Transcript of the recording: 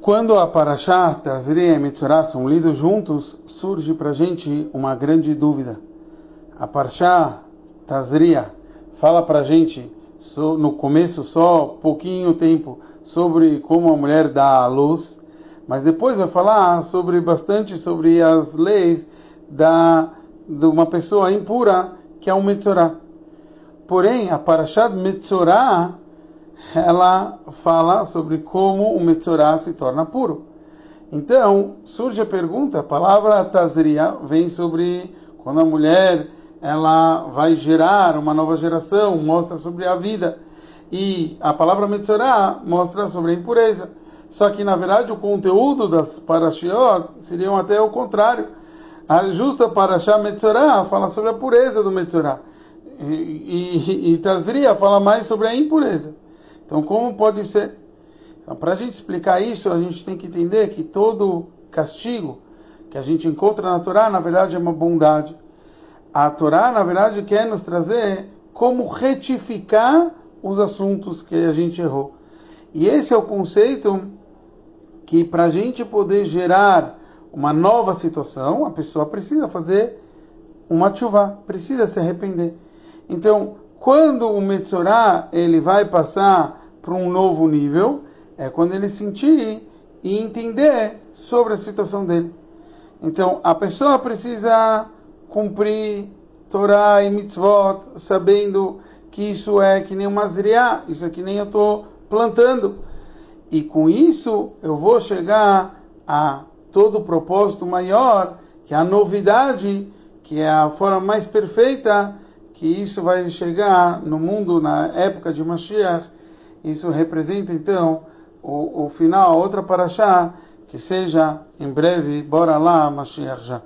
Quando a Parashá, Tazria e Metzorah são lidos juntos, surge para a gente uma grande dúvida. A Parashá, Tazria, fala para a gente, no começo só pouquinho tempo, sobre como a mulher dá a luz, mas depois vai falar sobre bastante sobre as leis da de uma pessoa impura que é um Metzorah. Porém, a Parashat Metzorah ela fala sobre como o Metzorah se torna puro. Então, surge a pergunta, a palavra Tazria vem sobre quando a mulher ela vai gerar uma nova geração, mostra sobre a vida. E a palavra Metzorah mostra sobre a impureza. Só que, na verdade, o conteúdo das Parashiot seriam até o contrário. A justa Parashá Metzorah fala sobre a pureza do Metzorah. E, e, e Tazria fala mais sobre a impureza. Então, como pode ser? Então, para a gente explicar isso, a gente tem que entender que todo castigo que a gente encontra na Torá, na verdade, é uma bondade. A Torá, na verdade, quer nos trazer como retificar os assuntos que a gente errou. E esse é o conceito que, para a gente poder gerar uma nova situação, a pessoa precisa fazer uma chuva, precisa se arrepender. Então, quando o Metzorah ele vai passar para um novo nível, é quando ele sentir e entender sobre a situação dele. Então, a pessoa precisa cumprir Torá e Mitzvot, sabendo que isso é que nem uma zriá, isso é que nem eu estou plantando. E com isso eu vou chegar a todo o propósito maior, que é a novidade, que é a forma mais perfeita que isso vai chegar no mundo na época de Mashiach. Isso representa então o, o final, outra paraxá, que seja em breve, bora lá, Mashiach já.